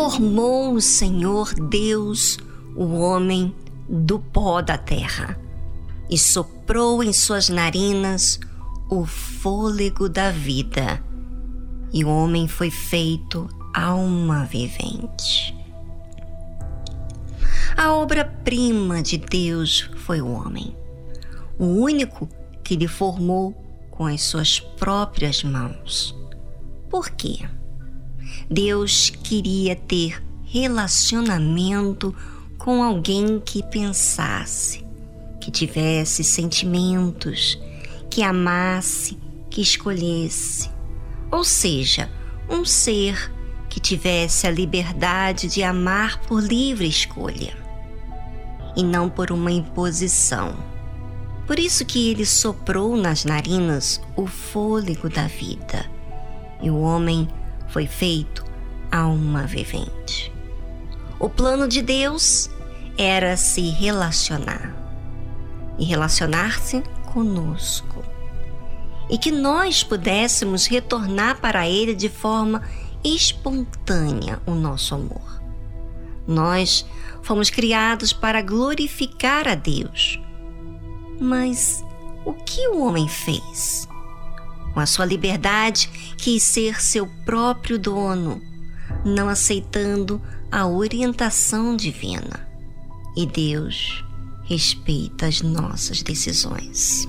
Formou o Senhor Deus o homem do pó da terra e soprou em suas narinas o fôlego da vida, e o homem foi feito alma vivente. A obra-prima de Deus foi o homem, o único que lhe formou com as suas próprias mãos. Por quê? Deus queria ter relacionamento com alguém que pensasse, que tivesse sentimentos, que amasse, que escolhesse. Ou seja, um ser que tivesse a liberdade de amar por livre escolha e não por uma imposição. Por isso que ele soprou nas narinas o fôlego da vida, e o homem foi feito alma vivente. O plano de Deus era se relacionar e relacionar-se conosco. E que nós pudéssemos retornar para Ele de forma espontânea o nosso amor. Nós fomos criados para glorificar a Deus. Mas o que o homem fez? Com a sua liberdade, quis ser seu próprio dono, não aceitando a orientação divina. E Deus respeita as nossas decisões.